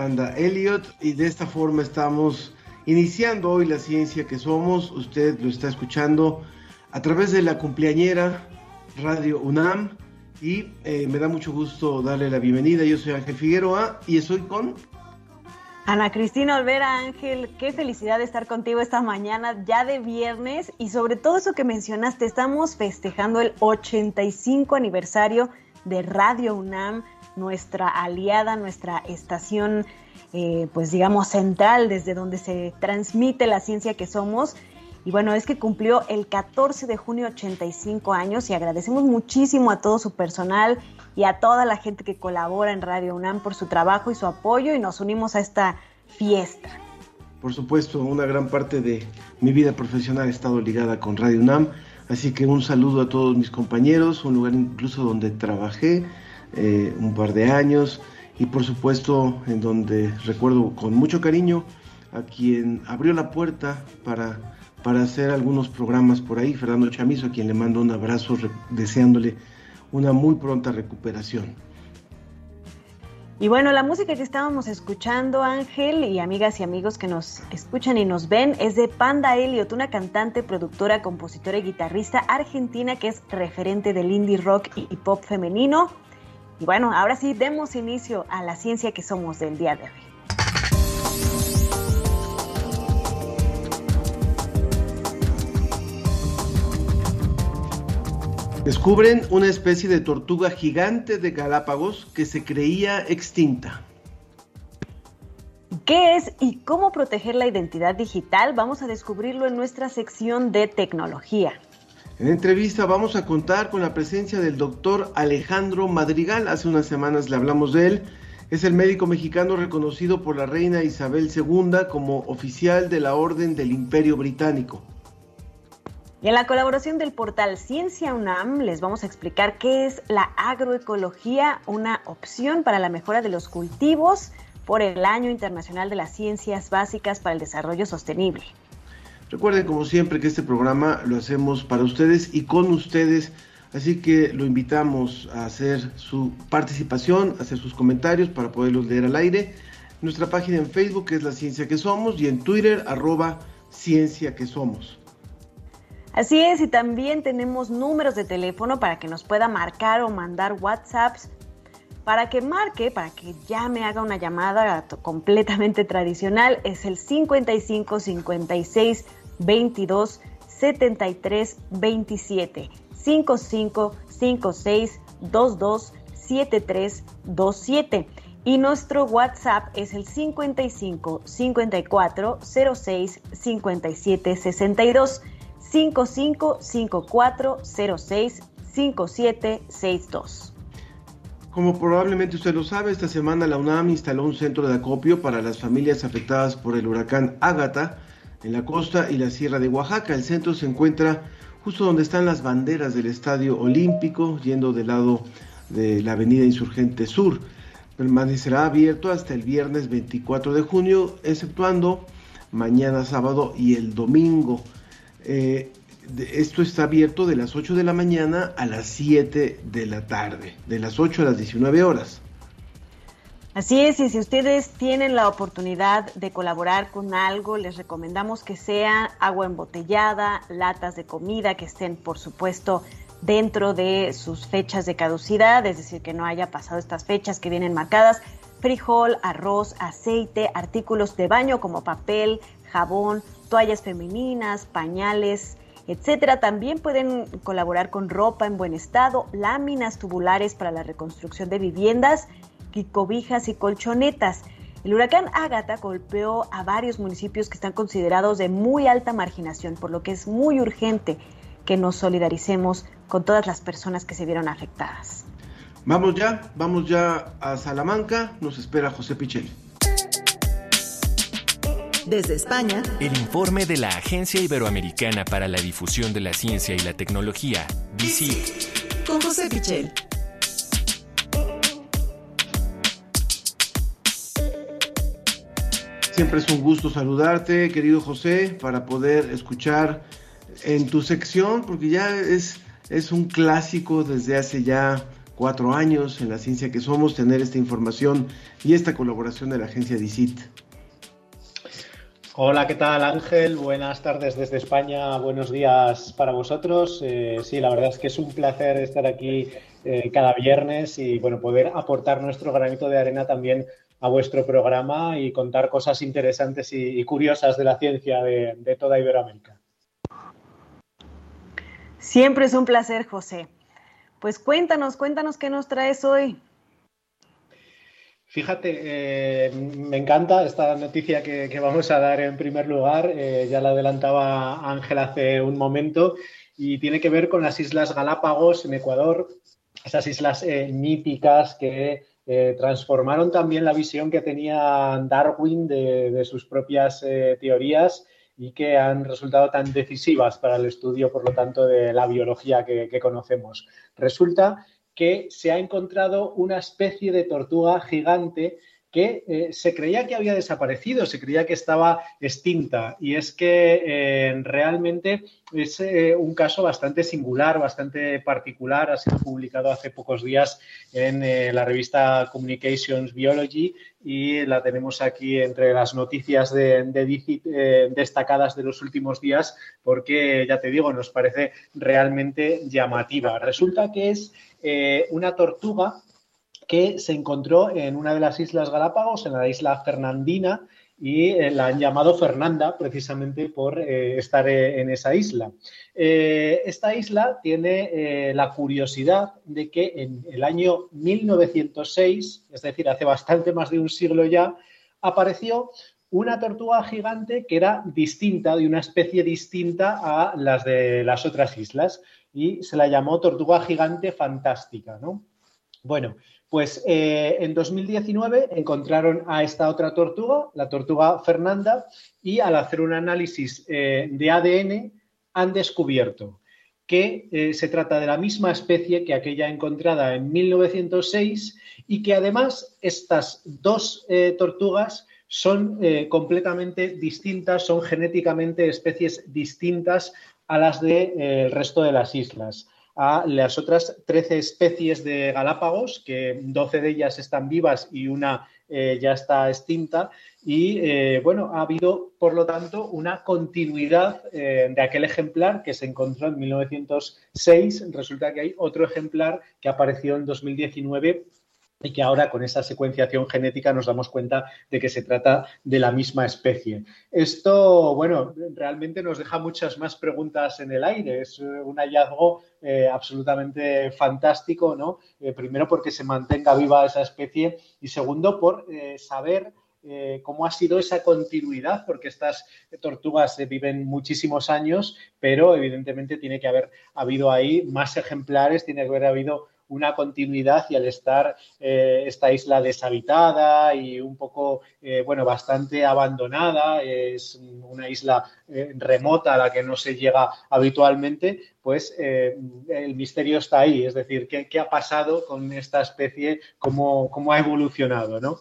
Panda Elliot y de esta forma estamos iniciando hoy la ciencia que somos. Usted lo está escuchando a través de la cumpleañera Radio UNAM y eh, me da mucho gusto darle la bienvenida. Yo soy Ángel Figueroa y estoy con... Ana Cristina Olvera Ángel, qué felicidad estar contigo esta mañana ya de viernes y sobre todo eso que mencionaste, estamos festejando el 85 aniversario de Radio UNAM nuestra aliada, nuestra estación, eh, pues digamos, central desde donde se transmite la ciencia que somos. Y bueno, es que cumplió el 14 de junio 85 años y agradecemos muchísimo a todo su personal y a toda la gente que colabora en Radio UNAM por su trabajo y su apoyo y nos unimos a esta fiesta. Por supuesto, una gran parte de mi vida profesional ha estado ligada con Radio UNAM, así que un saludo a todos mis compañeros, un lugar incluso donde trabajé, eh, un par de años y por supuesto en donde recuerdo con mucho cariño a quien abrió la puerta para, para hacer algunos programas por ahí, Fernando Chamizo, a quien le mando un abrazo deseándole una muy pronta recuperación. Y bueno, la música que estábamos escuchando, Ángel, y amigas y amigos que nos escuchan y nos ven, es de Panda Elliot, una cantante, productora, compositora y guitarrista argentina que es referente del indie rock y pop femenino. Y bueno, ahora sí, demos inicio a la ciencia que somos del día de hoy. Descubren una especie de tortuga gigante de Galápagos que se creía extinta. ¿Qué es y cómo proteger la identidad digital? Vamos a descubrirlo en nuestra sección de tecnología. En entrevista vamos a contar con la presencia del doctor Alejandro Madrigal. Hace unas semanas le hablamos de él. Es el médico mexicano reconocido por la reina Isabel II como oficial de la Orden del Imperio Británico. Y en la colaboración del portal Ciencia UNAM les vamos a explicar qué es la agroecología, una opción para la mejora de los cultivos por el Año Internacional de las Ciencias Básicas para el Desarrollo Sostenible. Recuerden como siempre que este programa lo hacemos para ustedes y con ustedes, así que lo invitamos a hacer su participación, a hacer sus comentarios para poderlos leer al aire. Nuestra página en Facebook es La Ciencia que Somos y en Twitter arroba Ciencia que Somos. Así es, y también tenemos números de teléfono para que nos pueda marcar o mandar WhatsApps para que marque, para que ya me haga una llamada completamente tradicional, es el 55 56 22 73 27 55 56 22 73 27 y nuestro WhatsApp es el 55 54 06 57 62 55 54 06 57 62. Como probablemente usted lo sabe, esta semana la UNAM instaló un centro de acopio para las familias afectadas por el huracán Ágata en la costa y la sierra de Oaxaca. El centro se encuentra justo donde están las banderas del Estadio Olímpico, yendo del lado de la Avenida Insurgente Sur. Permanecerá abierto hasta el viernes 24 de junio, exceptuando mañana sábado y el domingo. Eh, esto está abierto de las 8 de la mañana a las 7 de la tarde, de las 8 a las 19 horas. Así es, y si ustedes tienen la oportunidad de colaborar con algo, les recomendamos que sea agua embotellada, latas de comida que estén, por supuesto, dentro de sus fechas de caducidad, es decir, que no haya pasado estas fechas que vienen marcadas, frijol, arroz, aceite, artículos de baño como papel, jabón, toallas femeninas, pañales, etcétera. También pueden colaborar con ropa en buen estado, láminas tubulares para la reconstrucción de viviendas y cobijas y colchonetas. El huracán Ágata golpeó a varios municipios que están considerados de muy alta marginación, por lo que es muy urgente que nos solidaricemos con todas las personas que se vieron afectadas. Vamos ya, vamos ya a Salamanca, nos espera José Pichel. Desde España, el informe de la Agencia Iberoamericana para la Difusión de la Ciencia y la Tecnología, DICIT. Con José Pichel. Siempre es un gusto saludarte, querido José, para poder escuchar en tu sección, porque ya es, es un clásico desde hace ya cuatro años en la ciencia que somos, tener esta información y esta colaboración de la agencia DICIT. Hola, ¿qué tal Ángel? Buenas tardes desde España, buenos días para vosotros. Eh, sí, la verdad es que es un placer estar aquí eh, cada viernes y bueno, poder aportar nuestro granito de arena también a vuestro programa y contar cosas interesantes y, curiosas de la ciencia de, toda Iberoamérica. Siempre es un placer, José. Pues cuéntanos, cuéntanos qué nos traes hoy. Fíjate, eh, me encanta esta noticia que, vamos a dar en primer lugar. Eh, ya la adelantaba Ángel hace un momento y tiene que ver con las Islas Galápagos en Ecuador, esas islas eh, míticas que eh, transformaron también la visión que tenía Darwin de, sus propias eh, teorías y que han resultado tan decisivas para el estudio, por lo tanto, de la biología que, que conocemos. Resulta que se ha encontrado una especie de tortuga gigante que eh, se creía que había desaparecido, se creía que estaba extinta. Y es que eh, realmente es eh, un caso bastante singular, bastante particular. Ha sido publicado hace pocos días en la revista Communications Biology y la tenemos aquí entre las noticias de, de destacadas de los últimos días porque, ya te digo, nos parece realmente llamativa. Resulta que es una tortuga que se encontró en una de las Islas Galápagos, en la isla Fernandina, y eh, la han llamado Fernanda precisamente por eh, estar eh, en esa isla. esta isla tiene la curiosidad de que en el año 1906, es decir, hace bastante más de un siglo ya, apareció una tortuga gigante que era distinta, de una especie distinta a las de las otras islas, y se la llamó tortuga gigante fantástica, ¿no? Bueno, pues eh, en 2019 encontraron a esta otra tortuga, la tortuga Fernanda, y al hacer un análisis eh, de ADN han descubierto que eh, se trata de la misma especie que aquella encontrada en 1906 y que además estas dos tortugas son completamente distintas, son genéticamente especies distintas a las del resto de las islas a las otras 13 especies de Galápagos, que 12 de ellas están vivas y una eh, ya está extinta. Y eh, bueno, ha habido, por lo tanto, una continuidad eh, de aquel ejemplar que se encontró en 1906. Resulta que hay otro ejemplar que apareció en 2019 y que ahora con esa secuenciación genética nos damos cuenta de que se trata de la misma especie. Esto, bueno, realmente nos deja muchas más preguntas en el aire. Es un hallazgo eh, absolutamente fantástico, ¿no? Eh, primero porque se mantenga viva esa especie y segundo por eh, saber cómo ha sido esa continuidad, porque estas tortugas viven muchísimos años, pero evidentemente tiene que haber habido ahí más ejemplares, tiene que haber habido una continuidad y al estar eh, esta isla deshabitada y un poco, eh, bueno, bastante abandonada, es una isla eh, remota a la que no se llega habitualmente, pues el misterio está ahí, es decir, ¿qué, ha pasado con esta especie, cómo, cómo ha evolucionado, ¿no?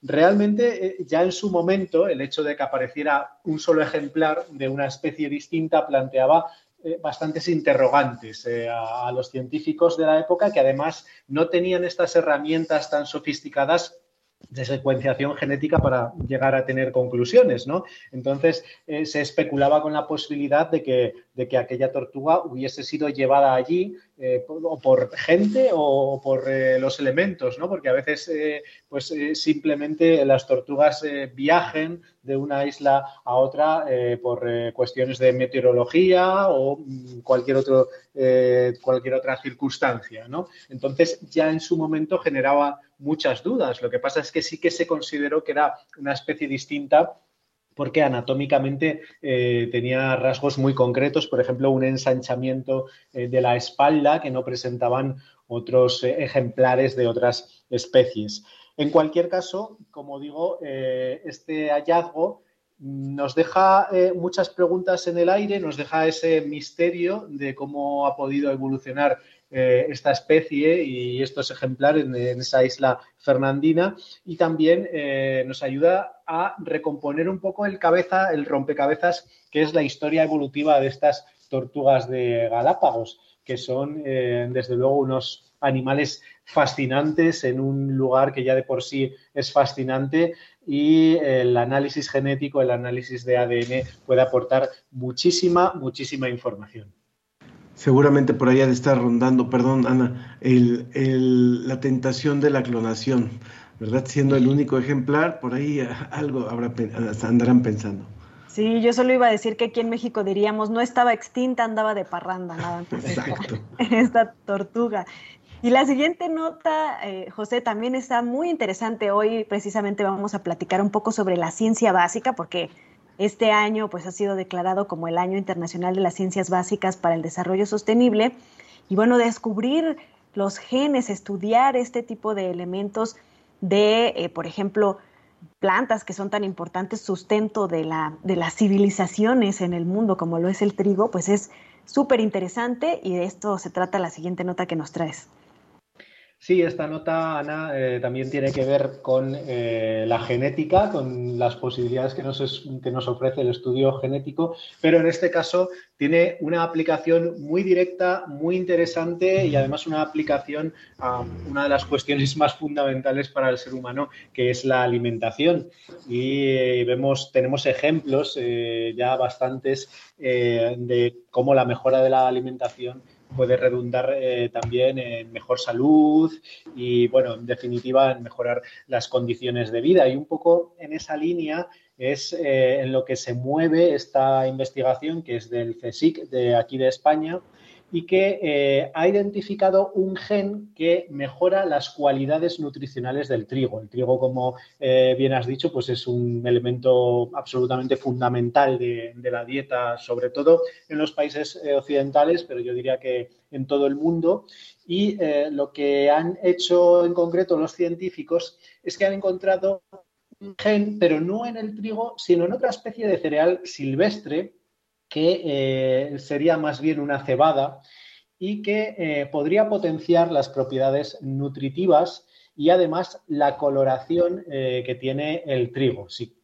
realmente ya en su momento el hecho de que apareciera un solo ejemplar de una especie distinta planteaba eh, bastantes interrogantes eh, a, los científicos de la época que además no tenían estas herramientas tan sofisticadas de secuenciación genética para llegar a tener conclusiones, ¿no? Entonces eh, se especulaba con la posibilidad de que, de que aquella tortuga hubiese sido llevada allí eh, o por gente o por eh, los elementos, ¿no? Porque a veces, pues simplemente las tortugas viajen de una isla a otra por cuestiones de meteorología o mm, cualquier otro, cualquier otra circunstancia, ¿no? Entonces ya en su momento generaba muchas dudas. Lo que pasa es que sí que se consideró que era una especie distinta porque anatómicamente eh, tenía rasgos muy concretos, por ejemplo, un ensanchamiento eh, de la espalda que no presentaban otros eh, ejemplares de otras especies. En cualquier caso, como digo, este hallazgo nos deja muchas preguntas en el aire, nos deja ese misterio de cómo ha podido evolucionar eh, esta especie y estos ejemplares en, esa isla fernandina y también eh, nos ayuda a recomponer un poco el cabeza, el rompecabezas que es la historia evolutiva de estas tortugas de Galápagos, que son eh, desde luego unos animales fascinantes en un lugar que ya de por sí es fascinante y el análisis genético, el análisis de ADN puede aportar muchísima, muchísima información. Seguramente por ahí ha de estar rondando, perdón, Ana, el, la tentación de la clonación, ¿verdad? Siendo el único ejemplar, por ahí algo habrá, andarán pensando. Sí, yo solo iba a decir que aquí en México diríamos, no estaba extinta, andaba de parranda, nada más. Exacto. Esta, tortuga. Y la siguiente nota, eh, José, también está muy interesante. Hoy precisamente vamos a platicar un poco sobre la ciencia básica, porque este año pues ha sido declarado como el Año Internacional de las Ciencias Básicas para el Desarrollo Sostenible y bueno, descubrir los genes, estudiar este tipo de elementos de, eh, por ejemplo, plantas que son tan importantes, sustento de, la, de las civilizaciones en el mundo como lo es el trigo, pues es súper interesante y de esto se trata la siguiente nota que nos traes. Sí, esta nota, Ana, eh, también tiene que ver con eh, la genética, con las posibilidades que nos, que nos ofrece el estudio genético, pero en este caso tiene una aplicación muy directa, muy interesante y además una aplicación a una de las cuestiones más fundamentales para el ser humano, que es la alimentación. Y eh, vemos, tenemos ejemplos ya bastantes de cómo la mejora de la alimentación puede redundar eh, también en mejor salud y, bueno, en definitiva, en mejorar las condiciones de vida. Y un poco en esa línea es eh, en lo que se mueve esta investigación, que es del CSIC de aquí de España, y que eh, ha identificado un gen que mejora las cualidades nutricionales del trigo. El trigo, como eh, bien has dicho, pues es un elemento absolutamente fundamental de, la dieta, sobre todo en los países eh, occidentales, pero yo diría que en todo el mundo. Y lo que han hecho en concreto los científicos es que han encontrado un gen, pero no en el trigo, sino en otra especie de cereal silvestre que eh, sería más bien una cebada y que eh, podría potenciar las propiedades nutritivas y además la coloración eh, que tiene el trigo. Si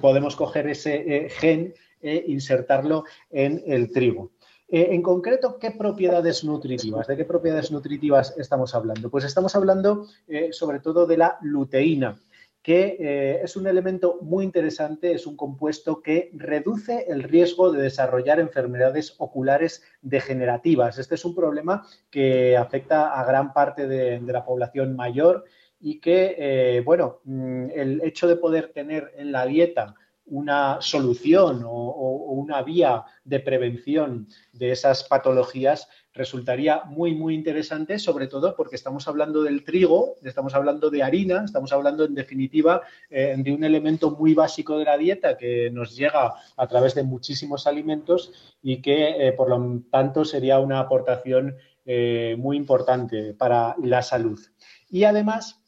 podemos coger ese gen e insertarlo en el trigo. en concreto, ¿qué propiedades nutritivas? ¿De qué propiedades nutritivas estamos hablando? Pues estamos hablando sobre todo de la luteína que eh, es un elemento muy interesante, es un compuesto que reduce el riesgo de desarrollar enfermedades oculares degenerativas. Este es un problema que afecta a gran parte de, la población mayor y que, eh, bueno, mm, el hecho de poder tener en la dieta una solución o, una vía de prevención de esas patologías resultaría muy, muy interesante, sobre todo porque estamos hablando del trigo, estamos hablando de harina, estamos hablando en definitiva eh, de un elemento muy básico de la dieta que nos llega a través de muchísimos alimentos y que, eh, por lo tanto, sería una aportación eh, muy importante para la salud. Y además,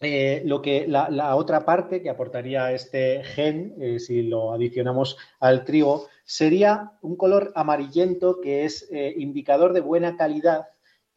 eh, lo que la, otra parte que aportaría este gen, eh, si lo adicionamos al trigo, sería un color amarillento que es eh, indicador de buena calidad.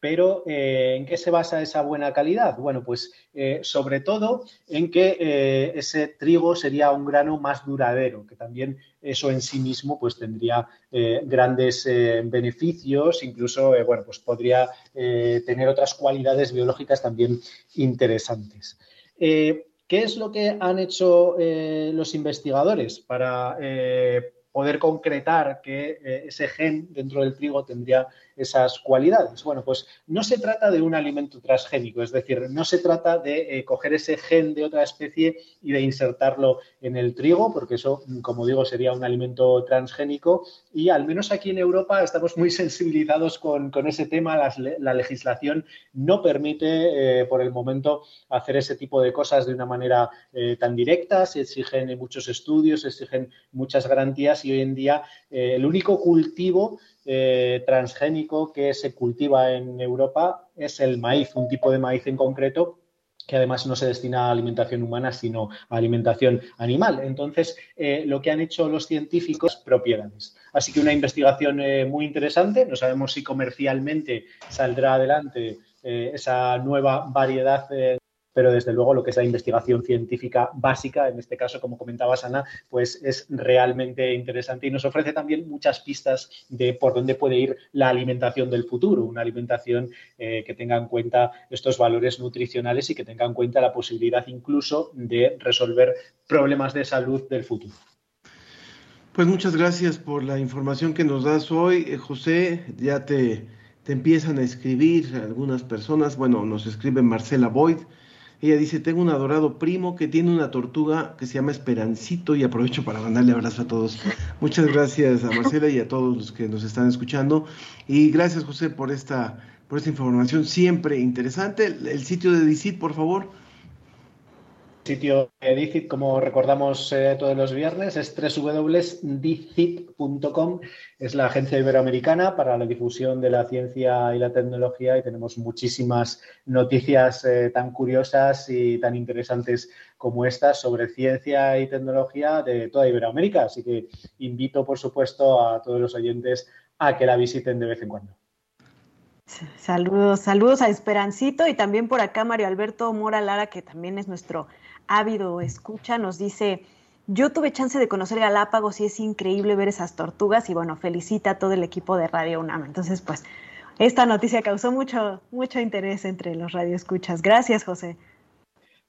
Pero ¿en qué se basa esa buena calidad? Bueno, pues sobre todo en que ese trigo sería un grano más duradero, que también eso en sí mismo pues tendría grandes beneficios, incluso bueno, pues podría tener otras cualidades biológicas también interesantes. Eh, ¿Qué es lo que han hecho eh, los investigadores para eh, poder concretar que eh, ese gen dentro del trigo tendría esas cualidades? Bueno, pues no se trata de un alimento transgénico, es decir, no se trata de eh, coger ese gen de otra especie y de insertarlo en el trigo, porque eso, como digo, sería un alimento transgénico. Y al menos aquí en Europa estamos muy sensibilizados con, ese tema. la legislación no permite, eh, por el momento, hacer ese tipo de cosas de una manera eh, tan directa. Se exigen muchos estudios, se exigen muchas garantías y hoy en día el único cultivo eh, transgénico que se cultiva en Europa es el maíz, un tipo de maíz en concreto que además no se destina a alimentación humana, sino a alimentación animal. Entonces, eh, lo que han hecho los científicos, propiedades. Así que una investigación eh, muy interesante. No sabemos si comercialmente saldrá adelante esa nueva variedad pero desde luego lo que es la investigación científica básica, en este caso, como comentaba Sana, pues es realmente interesante y nos ofrece también muchas pistas de por dónde puede ir la alimentación del futuro, una alimentación eh, que tenga en cuenta estos valores nutricionales y que tenga en cuenta la posibilidad incluso de resolver problemas de salud del futuro. Pues muchas gracias por la información que nos das hoy, eh, José. Ya te, te empiezan a escribir algunas personas. Bueno, nos escribe Marcela Boyd ella dice, tengo un adorado primo que tiene una tortuga que se llama Esperancito y aprovecho para mandarle abrazo a todos. Muchas gracias a Marcela y a todos los que nos están escuchando. Y gracias José por esta, por esta información siempre interesante. El sitio de DICIT, por favor sitio de DICIT, como recordamos eh, todos los viernes, es www.dicit.com. Es la agencia iberoamericana para la difusión de la ciencia y la tecnología y tenemos muchísimas noticias eh, tan curiosas y tan interesantes como estas sobre ciencia y tecnología de toda Iberoamérica. Así que invito, por supuesto, a todos los oyentes a que la visiten de vez en cuando. Saludos, saludos a Esperancito y también por acá Mario Alberto Mora Lara, que también es nuestro ávido escucha, nos dice, yo tuve chance de conocer Galápagos y es increíble ver esas tortugas y bueno, felicita a todo el equipo de Radio UNAM. Entonces, pues, esta noticia causó mucho, mucho interés entre los radioescuchas. Gracias, José.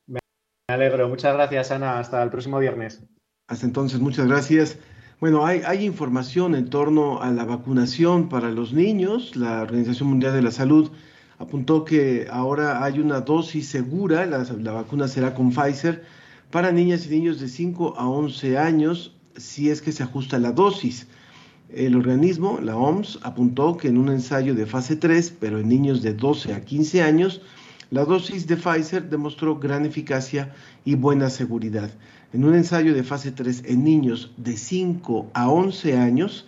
Me alegro. Muchas gracias, Ana. Hasta el próximo viernes. Hasta entonces, muchas gracias. Bueno, hay, hay, información en torno a la vacunación para los niños. La Organización Mundial de la Salud apuntó que ahora hay una dosis segura, la, vacuna será con Pfizer, para niñas y niños de 5 a 11 años, si es que se ajusta la dosis. El organismo, la OMS, apuntó que en un ensayo de fase 3, pero en niños de 12 a 15 años, la dosis de Pfizer demostró gran eficacia y buena seguridad. En un ensayo de fase 3 en niños de 5 a 11 años,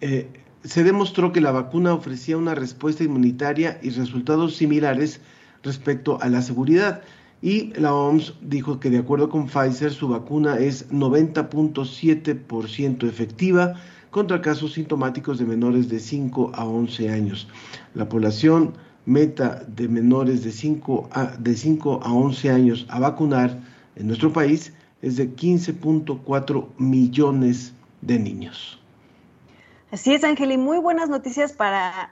eh, se demostró que la vacuna ofrecía una respuesta inmunitaria y resultados similares respecto a la seguridad. Y la OMS dijo que de acuerdo con Pfizer, su vacuna es 90.7% efectiva contra casos sintomáticos de menores de 5 a 11 años. La población meta de menores de 5 a, de 5 a 11 años a vacunar en nuestro país es de 15.4 millones de niños. Así es, Ángel, y muy buenas noticias para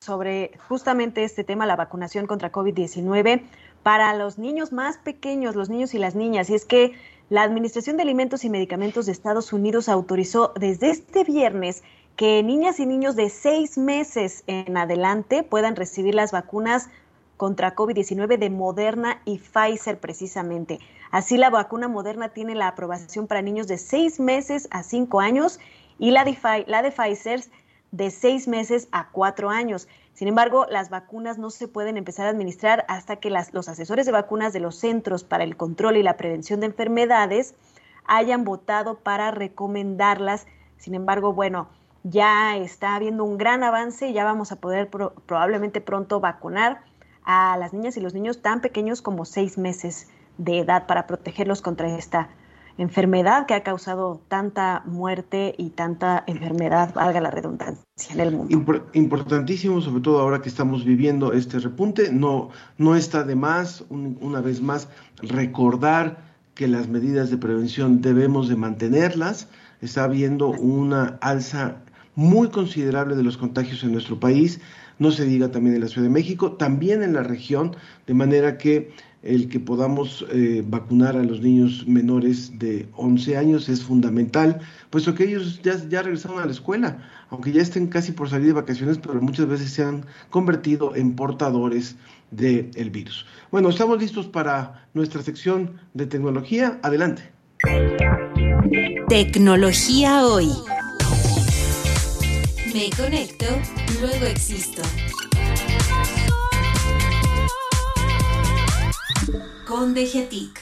sobre justamente este tema, la vacunación contra COVID-19 para los niños más pequeños, los niños y las niñas. Y es que la Administración de Alimentos y Medicamentos de Estados Unidos autorizó desde este viernes que niñas y niños de seis meses en adelante puedan recibir las vacunas contra COVID-19 de Moderna y Pfizer precisamente. Así la vacuna Moderna tiene la aprobación para niños de seis meses a cinco años y la de, la de Pfizer de seis meses a cuatro años. Sin embargo, las vacunas no se pueden empezar a administrar hasta que los asesores de vacunas de los Centros para el Control y la Prevención de Enfermedades hayan votado para recomendarlas. Sin embargo, bueno, ya está habiendo un gran avance y ya vamos a poder probablemente pronto vacunar a las niñas y los niños tan pequeños como seis meses de edad para protegerlos contra esta enfermedad que ha causado tanta muerte y tanta enfermedad, valga la redundancia, en el mundo. importantísimo, sobre todo ahora que estamos viviendo este repunte, no, no está de más, una vez más, recordar que las medidas de prevención debemos de mantenerlas. Está habiendo una alza muy considerable de los contagios en nuestro país, no se diga también en la Ciudad de México, también en la región, de manera que el que podamos eh, vacunar a los niños menores de 11 años es fundamental, puesto que ellos ya, ya regresaron a la escuela, aunque ya estén casi por salir de vacaciones, pero muchas veces se han convertido en portadores del virus. Bueno, estamos listos para nuestra sección de tecnología. Adelante. Tecnología hoy. Me conecto, luego existo. Con DGTIC.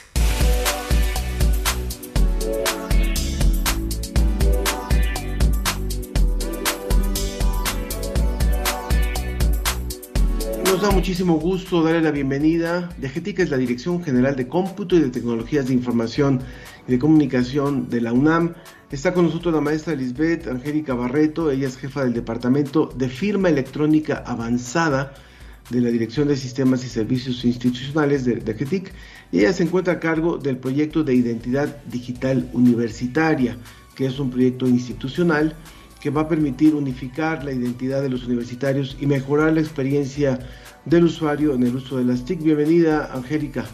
Nos da muchísimo gusto darle la bienvenida. DGTIC es la Dirección General de Cómputo y de Tecnologías de Información y de Comunicación de la UNAM. Está con nosotros la maestra Lisbeth Angélica Barreto, ella es jefa del Departamento de Firma Electrónica Avanzada de la Dirección de Sistemas y Servicios Institucionales de, de y ella se encuentra a cargo del proyecto de Identidad Digital Universitaria, que es un proyecto institucional que va a permitir unificar la identidad de los universitarios y mejorar la experiencia del usuario en el uso de las TIC. Bienvenida, Angélica.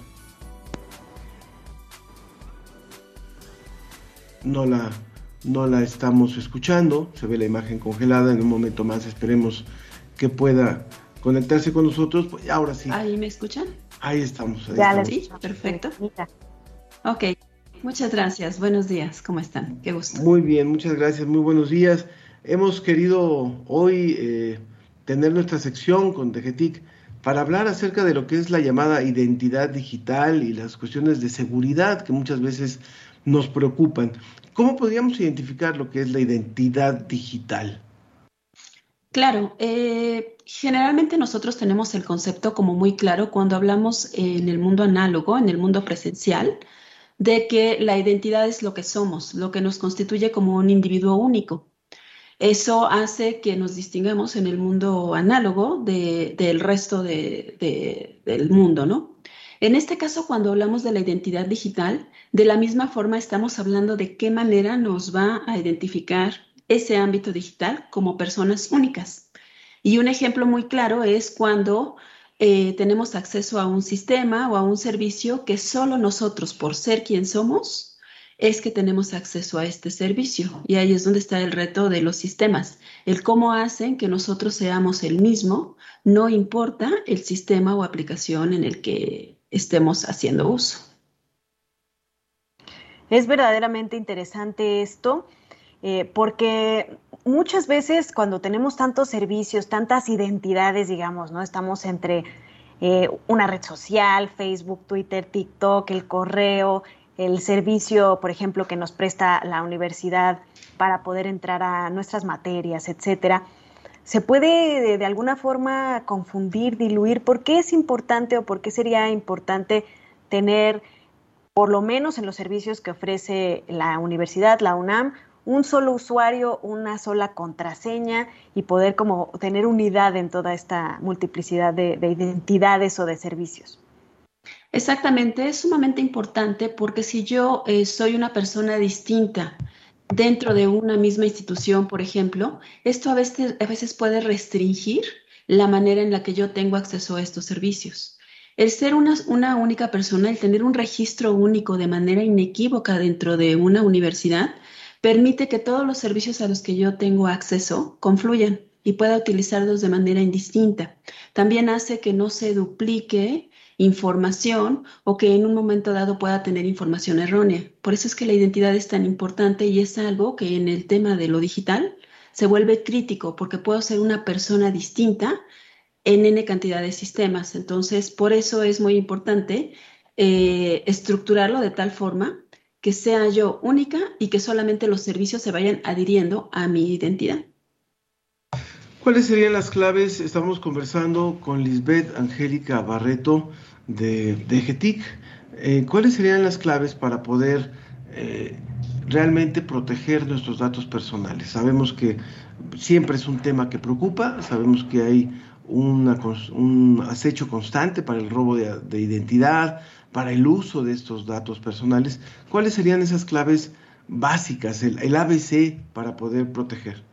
No la, no la estamos escuchando, se ve la imagen congelada, en un momento más esperemos que pueda conectarse con nosotros. Pues, ahora sí. ¿Ahí me escuchan? Ahí estamos. Sí, perfecto. Ok, muchas gracias. Buenos días, ¿cómo están? Qué gusto. Muy bien, muchas gracias, muy buenos días. Hemos querido hoy eh, tener nuestra sección con DGTIC para hablar acerca de lo que es la llamada identidad digital y las cuestiones de seguridad que muchas veces nos preocupan. ¿Cómo podríamos identificar lo que es la identidad digital? Claro, eh, generalmente nosotros tenemos el concepto como muy claro cuando hablamos en el mundo análogo, en el mundo presencial, de que la identidad es lo que somos, lo que nos constituye como un individuo único. Eso hace que nos distinguemos en el mundo análogo del resto del mundo, ¿no? En este caso, cuando hablamos de la identidad digital, de la misma forma estamos hablando de qué manera nos va a identificar ese ámbito digital como personas únicas. Y un ejemplo muy claro es cuando eh, tenemos acceso a un sistema o a un servicio que solo nosotros, por ser quien somos, es que tenemos acceso a este servicio. Y ahí es donde está el reto de los sistemas. El cómo hacen que nosotros seamos el mismo, no importa el sistema o aplicación en el que estemos haciendo uso. Es verdaderamente interesante esto. Eh, porque muchas veces cuando tenemos tantos servicios, tantas identidades, digamos, ¿no? Estamos entre eh, una red social, Facebook, Twitter, TikTok, el correo, el servicio, por ejemplo, que nos presta la universidad para poder entrar a nuestras materias, etcétera. Se puede de alguna forma confundir, diluir. ¿Por qué es importante o por qué sería importante tener, por lo menos en los servicios que ofrece la universidad, la UNAM, un solo usuario, una sola contraseña y poder como tener unidad en toda esta multiplicidad de, identidades o de servicios. Exactamente, es sumamente importante porque si yo eh, soy una persona distinta dentro de una misma institución, por ejemplo, esto a veces, a veces puede restringir la manera en la que yo tengo acceso a estos servicios. El ser una, una única persona, el tener un registro único de manera inequívoca dentro de una universidad, permite que todos los servicios a los que yo tengo acceso confluyan y pueda utilizarlos de manera indistinta. También hace que no se duplique información o que en un momento dado pueda tener información errónea. Por eso es que la identidad es tan importante y es algo que en el tema de lo digital se vuelve crítico porque puedo ser una persona distinta en n cantidad de sistemas. Entonces, por eso es muy importante eh, estructurarlo de tal forma que sea yo única y que solamente los servicios se vayan adhiriendo a mi identidad. ¿Cuáles serían las claves? Estamos conversando con Lisbeth Angélica Barreto de, de GETIC. Eh, ¿Cuáles serían las claves para poder eh, realmente proteger nuestros datos personales? Sabemos que siempre es un tema que preocupa, sabemos que hay un acecho constante para el robo de identidad, para el uso de estos datos personales, ¿cuáles serían esas claves básicas, el, ABC para poder proteger?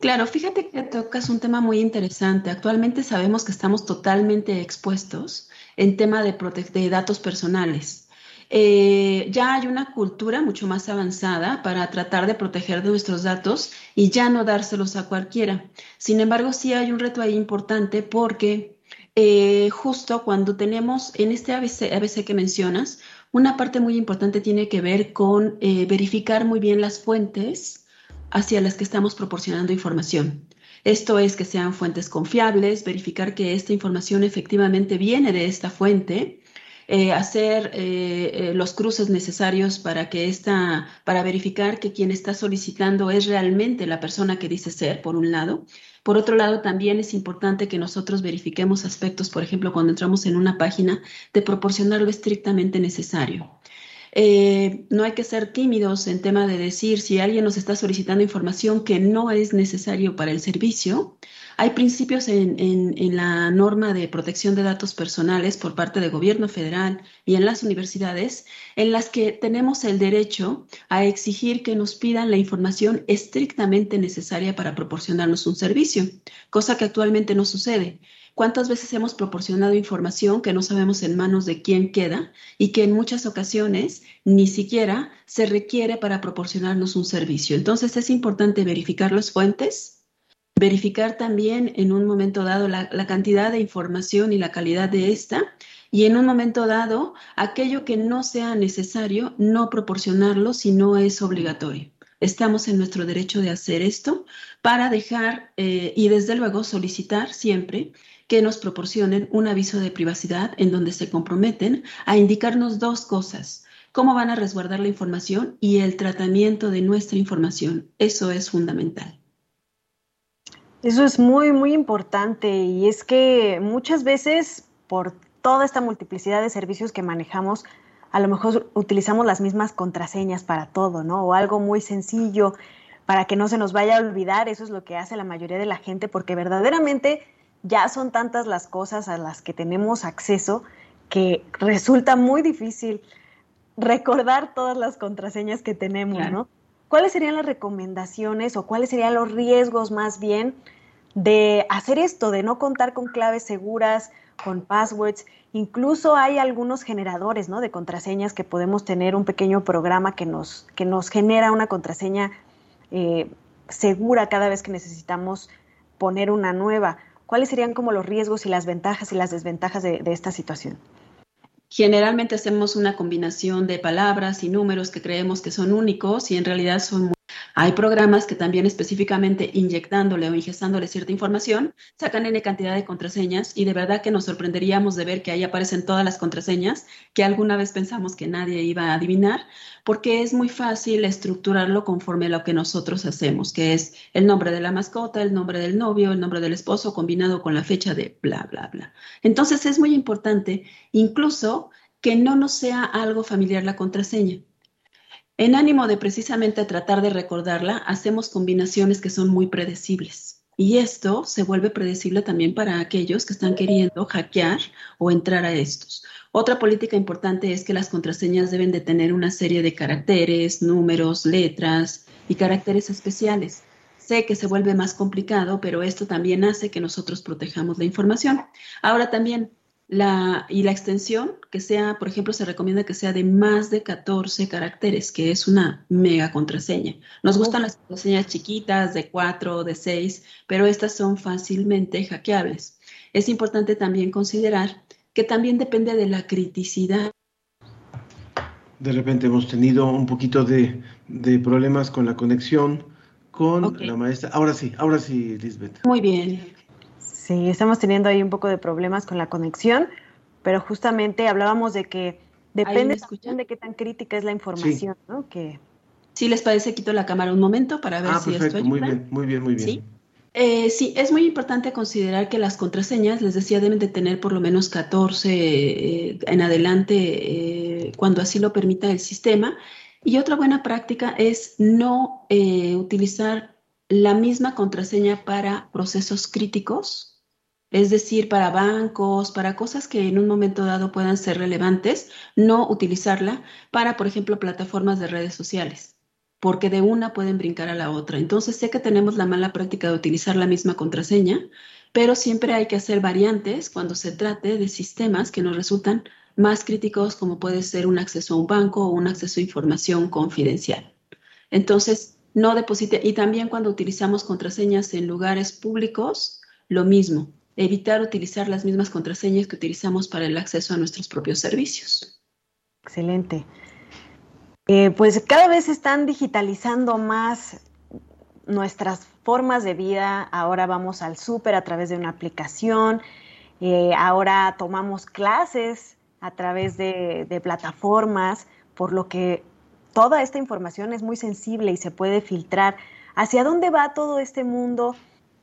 Claro, fíjate que tocas un tema muy interesante. Actualmente sabemos que estamos totalmente expuestos en tema de, datos personales. Eh, ya hay una cultura mucho más avanzada para tratar de proteger nuestros datos y ya no dárselos a cualquiera. Sin embargo, sí hay un reto ahí importante porque eh, justo cuando tenemos en este ABC, que mencionas, una parte muy importante tiene que ver con eh, verificar muy bien las fuentes hacia las que estamos proporcionando información. Esto es que sean fuentes confiables, verificar que esta información efectivamente viene de esta fuente, eh, hacer eh, los cruces necesarios para que esta, para verificar que quien está solicitando es realmente la persona que dice ser, por un lado. Por otro lado, también es importante que nosotros verifiquemos aspectos, por ejemplo, cuando entramos en una página, de proporcionar lo estrictamente necesario. Eh, no hay que ser tímidos en tema de decir si alguien nos está solicitando información que no es necesario para el servicio. Hay principios en, la norma de protección de datos personales por parte del gobierno federal y en las universidades en las que tenemos el derecho a exigir que nos pidan la información estrictamente necesaria para proporcionarnos un servicio, cosa que actualmente no sucede. ¿Cuántas veces hemos proporcionado información que no sabemos en manos de quién queda y que en muchas ocasiones ni siquiera se requiere para proporcionarnos un servicio? Entonces es importante verificar las fuentes, verificar también en un momento dado la, cantidad de información y la calidad de esta y en un momento dado aquello que no sea necesario no proporcionarlo si no es obligatorio. Estamos en nuestro derecho de hacer esto para dejar eh, y desde luego solicitar siempre que nos proporcionen un aviso de privacidad en donde se comprometen a indicarnos dos cosas, cómo van a resguardar la información y el tratamiento de nuestra información. Eso es fundamental. Eso es muy, muy importante y es que muchas veces por toda esta multiplicidad de servicios que manejamos, a lo mejor utilizamos las mismas contraseñas para todo, ¿no? O algo muy sencillo para que no se nos vaya a olvidar. Eso es lo que hace la mayoría de la gente porque verdaderamente ya son tantas las cosas a las que tenemos acceso que resulta muy difícil recordar todas las contraseñas que tenemos, ¿no? ¿Cuáles serían las recomendaciones o cuáles serían los riesgos más bien de hacer esto, de no contar con claves seguras, con passwords? Incluso hay algunos generadores, ¿no? De contraseñas que podemos tener un pequeño programa que nos, que nos genera una contraseña eh, segura cada vez que necesitamos poner una nueva. ¿Cuáles serían como los riesgos y las ventajas y las desventajas de, de esta situación? Generalmente hacemos una combinación de palabras y números que creemos que son únicos y en realidad son hay programas que también específicamente inyectándole o ingestándole cierta información sacan N cantidad de contraseñas y de verdad que nos sorprenderíamos de ver que ahí aparecen todas las contraseñas que alguna vez pensamos que nadie iba a adivinar, porque es muy fácil estructurarlo conforme a lo que nosotros hacemos, que es el nombre de la mascota, el nombre del novio, el nombre del esposo combinado con la fecha de bla, bla, bla. Entonces es muy importante incluso que no nos sea algo familiar la contraseña. En ánimo de precisamente tratar de recordarla, hacemos combinaciones que son muy predecibles. Y esto se vuelve predecible también para aquellos que están queriendo hackear o entrar a estos. Otra política importante es que las contraseñas deben de tener una serie de caracteres, números, letras y caracteres especiales. Sé que se vuelve más complicado, pero esto también hace que nosotros protejamos la información. Ahora también la, y la extensión, que sea, por ejemplo, se recomienda que sea de más de 14 caracteres, que es una mega contraseña. Nos gustan las contraseñas chiquitas, de 4, de 6, pero estas son fácilmente hackeables. Es importante también considerar que también depende de la criticidad. De repente hemos tenido un poquito de, de problemas con la conexión con okay. la maestra. Ahora sí, ahora sí, Lisbeth. Muy bien. Sí, estamos teniendo ahí un poco de problemas con la conexión, pero justamente hablábamos de que depende de qué tan crítica es la información, sí. ¿no? Que... Si les parece, quito la cámara un momento para ver ah, si perfecto, esto Muy bien, muy bien, muy bien. ¿Sí? Eh, sí, es muy importante considerar que las contraseñas, les decía, deben de tener por lo menos 14 eh, en adelante eh, cuando así lo permita el sistema. Y otra buena práctica es no eh, utilizar la misma contraseña para procesos críticos, es decir, para bancos, para cosas que en un momento dado puedan ser relevantes, no utilizarla para, por ejemplo, plataformas de redes sociales. porque de una pueden brincar a la otra. Entonces sé que tenemos la mala práctica de utilizar la misma contraseña, pero siempre hay que hacer variantes cuando se trate de sistemas que nos resultan más críticos, como puede ser un acceso a un banco o un acceso a información confidencial. Entonces, no deposite. Y también cuando utilizamos contraseñas en lugares públicos, lo mismo. Evitar utilizar las mismas contraseñas que utilizamos para el acceso a nuestros propios servicios. Excelente. Eh, pues cada vez están digitalizando más nuestras formas de vida. Ahora vamos al súper a través de una aplicación. Eh, ahora tomamos clases a través de, de plataformas, por lo que toda esta información es muy sensible y se puede filtrar. ¿Hacia dónde va todo este mundo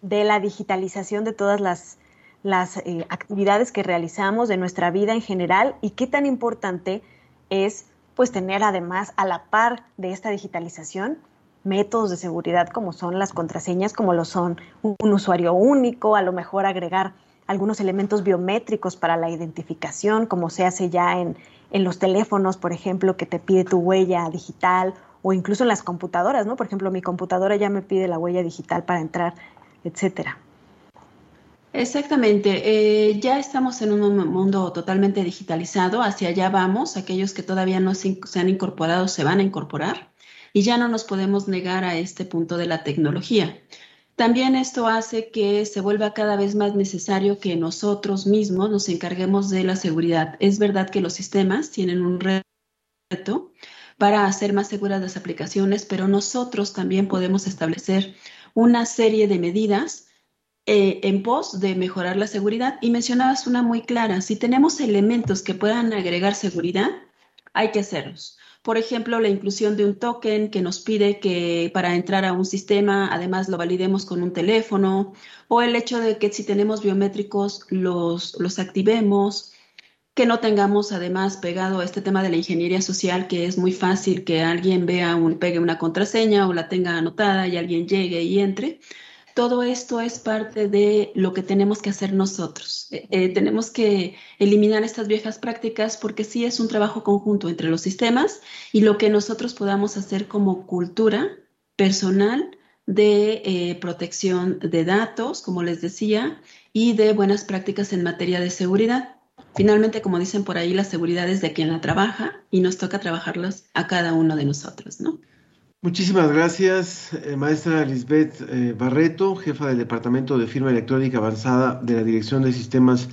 de la digitalización de todas las, las eh, actividades que realizamos, de nuestra vida en general? ¿Y qué tan importante es pues tener además a la par de esta digitalización métodos de seguridad como son las contraseñas, como lo son un usuario único, a lo mejor agregar algunos elementos biométricos para la identificación, como se hace ya en, en los teléfonos, por ejemplo, que te pide tu huella digital o incluso en las computadoras, ¿no? Por ejemplo, mi computadora ya me pide la huella digital para entrar, etcétera. Exactamente, eh, ya estamos en un mundo totalmente digitalizado, hacia allá vamos, aquellos que todavía no se, se han incorporado se van a incorporar y ya no nos podemos negar a este punto de la tecnología. También esto hace que se vuelva cada vez más necesario que nosotros mismos nos encarguemos de la seguridad. Es verdad que los sistemas tienen un reto para hacer más seguras las aplicaciones, pero nosotros también podemos establecer una serie de medidas eh, en pos de mejorar la seguridad. Y mencionabas una muy clara, si tenemos elementos que puedan agregar seguridad, hay que hacerlos. Por ejemplo, la inclusión de un token que nos pide que para entrar a un sistema, además lo validemos con un teléfono, o el hecho de que si tenemos biométricos los, los activemos, que no tengamos además pegado este tema de la ingeniería social, que es muy fácil que alguien vea un, pegue una contraseña o la tenga anotada y alguien llegue y entre. Todo esto es parte de lo que tenemos que hacer nosotros. Eh, eh, tenemos que eliminar estas viejas prácticas porque sí es un trabajo conjunto entre los sistemas y lo que nosotros podamos hacer como cultura personal de eh, protección de datos, como les decía, y de buenas prácticas en materia de seguridad. Finalmente, como dicen por ahí, la seguridad es de quien la trabaja y nos toca trabajarlos a cada uno de nosotros, ¿no? Muchísimas gracias, eh, maestra Lisbeth eh, Barreto, jefa del Departamento de Firma Electrónica Avanzada de la Dirección de Sistemas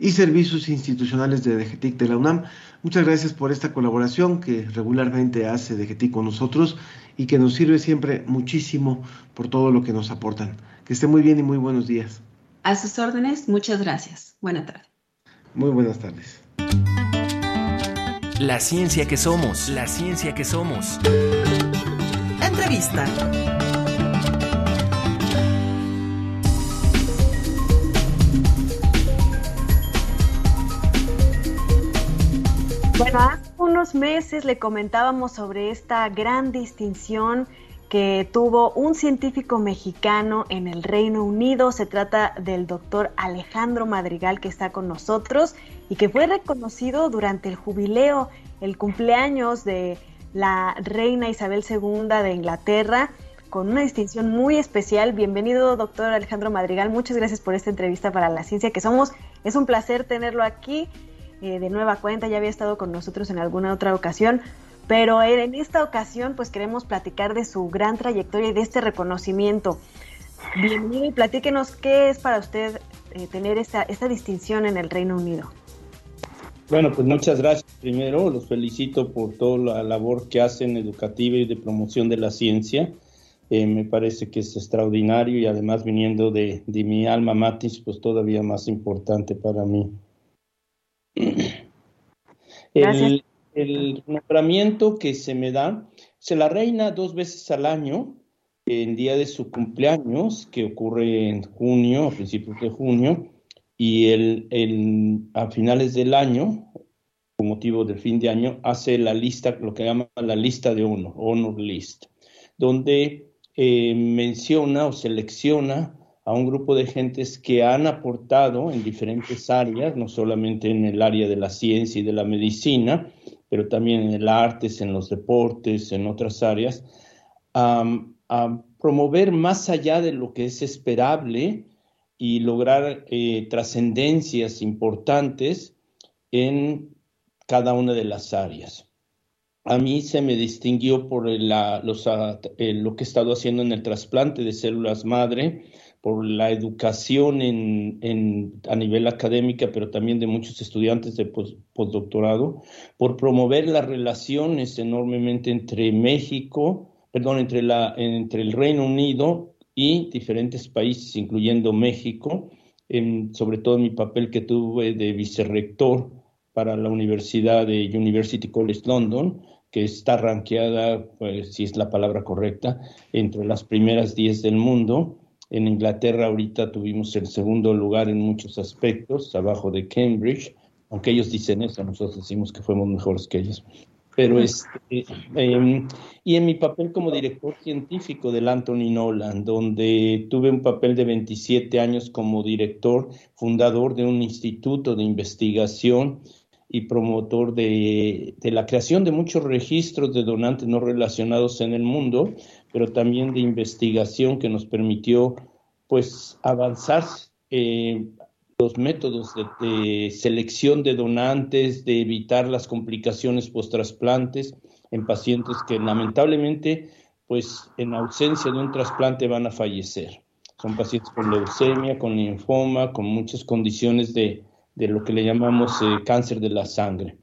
y Servicios Institucionales de DGTIC de la UNAM. Muchas gracias por esta colaboración que regularmente hace DGTIC con nosotros y que nos sirve siempre muchísimo por todo lo que nos aportan. Que esté muy bien y muy buenos días. A sus órdenes, muchas gracias. Buenas tardes. Muy buenas tardes. La ciencia que somos, la ciencia que somos. Entrevista. Bueno, hace unos meses le comentábamos sobre esta gran distinción que tuvo un científico mexicano en el Reino Unido. Se trata del doctor Alejandro Madrigal que está con nosotros y que fue reconocido durante el jubileo, el cumpleaños de la reina Isabel II de Inglaterra con una distinción muy especial. Bienvenido, doctor Alejandro Madrigal. Muchas gracias por esta entrevista para la ciencia que somos. Es un placer tenerlo aquí eh, de nueva cuenta. Ya había estado con nosotros en alguna otra ocasión, pero en esta ocasión pues queremos platicar de su gran trayectoria y de este reconocimiento. Bienvenido y platíquenos qué es para usted eh, tener esta, esta distinción en el Reino Unido. Bueno, pues muchas gracias. Primero, los felicito por toda la labor que hacen educativa y de promoción de la ciencia. Eh, me parece que es extraordinario y además viniendo de, de, mi alma matis, pues todavía más importante para mí. El, el, nombramiento que se me da, se la reina dos veces al año, en día de su cumpleaños, que ocurre en junio, a principios de junio, y el, el, a finales del año, con motivo del fin de año, hace la lista, lo que llama la lista de honor, honor list, donde eh, menciona o selecciona a un grupo de gentes que han aportado en diferentes áreas, no solamente en el área de la ciencia y de la medicina, pero también en el arte, en los deportes, en otras áreas, a promover más allá de lo que es esperable y lograr eh, trascendencias importantes en cada una de las áreas. A mí se me distinguió por los, eh, lo que he estado haciendo en el trasplante de células madre, por la educación a nivel académica, pero también de muchos estudiantes de postdoctorado, por promover las relaciones enormemente entre México, perdón, entre, la, entre el Reino Unido y diferentes países, incluyendo México, sobre todo mi papel que tuve de vicerrector para la Universidad de University College London, que está ranqueada, pues, si es la palabra correcta, entre las primeras 10 del mundo en Inglaterra ahorita tuvimos el segundo lugar en muchos aspectos, abajo de Cambridge, aunque ellos dicen eso, nosotros decimos que fuimos mejores que ellos. Pero este, em, y en mi papel como director científico del Anthony Nolan, donde tuve un papel de 27 años como director, fundador de un instituto de investigación y promotor de, de, la creación de muchos registros de donantes no relacionados en el mundo, pero también de investigación que nos permitió pues avanzar eh, los métodos de, selección de donantes, de evitar las complicaciones post-trasplantes en pacientes que lamentablemente pues en ausencia de un trasplante van a fallecer. Son pacientes con leucemia, con linfoma, con muchas condiciones de, lo que le llamamos eh, cáncer de la sangre.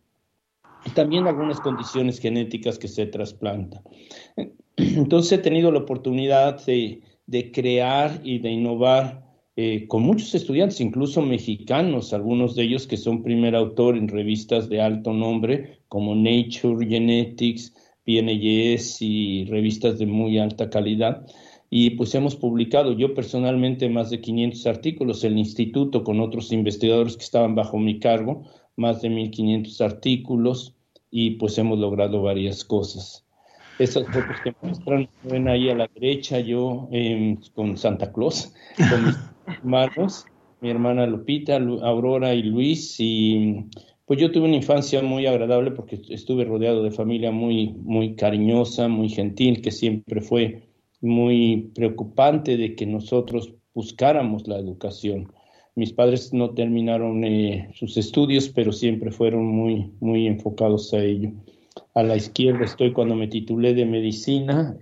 Y también algunas condiciones genéticas que se trasplantan. Entonces he tenido la oportunidad de, crear y de innovar eh, con muchos estudiantes, incluso mexicanos, algunos de ellos que son primer autor en revistas de alto nombre como Nature, Genetics, PNAS y revistas de muy alta calidad. Y pues hemos publicado yo personalmente más de 500 artículos, el instituto con otros investigadores que estaban bajo mi cargo, más de 1500 artículos y pues hemos logrado varias cosas. Esas fotos que muestran, ven ahí a la derecha, yo em, con Santa Claus, con mis hermanos, mi hermana Lupita, Aurora y Luis, y pues yo tuve una infancia muy agradable porque estuve rodeado de familia muy, muy cariñosa, muy gentil, que siempre fue muy preocupante de que nosotros buscáramos la educación. Mis padres no terminaron eh, sus estudios, pero siempre fueron muy, muy enfocados a ello a la izquierda estoy cuando me titulé de medicina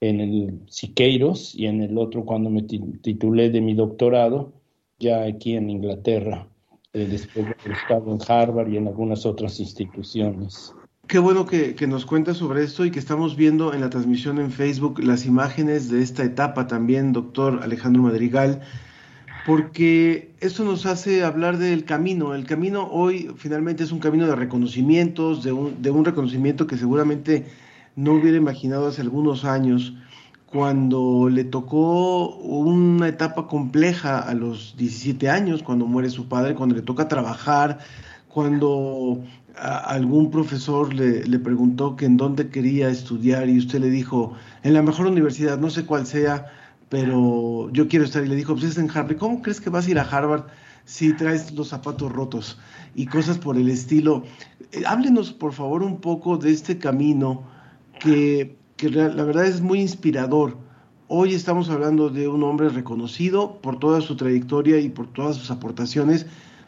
en, el Siqueiros y en el otro cuando me titulé de mi doctorado ya aquí en Inglaterra, eh, después de estado en Harvard y en algunas otras instituciones. Qué bueno que, que, nos cuenta sobre esto y que estamos viendo en la transmisión en Facebook las imágenes de esta etapa también, doctor Alejandro Madrigal porque esto nos hace hablar del camino. El camino hoy finalmente es un camino de reconocimientos, de un, de un reconocimiento que seguramente no hubiera imaginado hace algunos años, cuando le tocó una etapa compleja a los 17 años, cuando muere su padre, cuando le toca trabajar, cuando algún profesor le, le, preguntó que en dónde quería estudiar y usted le dijo, en la mejor universidad, no sé cuál sea, pero yo quiero estar. Y le dijo, pues es en Harvard. ¿Cómo crees que vas a ir a Harvard si traes los zapatos rotos y cosas por el estilo? Eh, háblenos, por favor, un poco de este camino que, que la verdad es muy inspirador. Hoy estamos hablando de un hombre reconocido por toda su trayectoria y por todas sus aportaciones,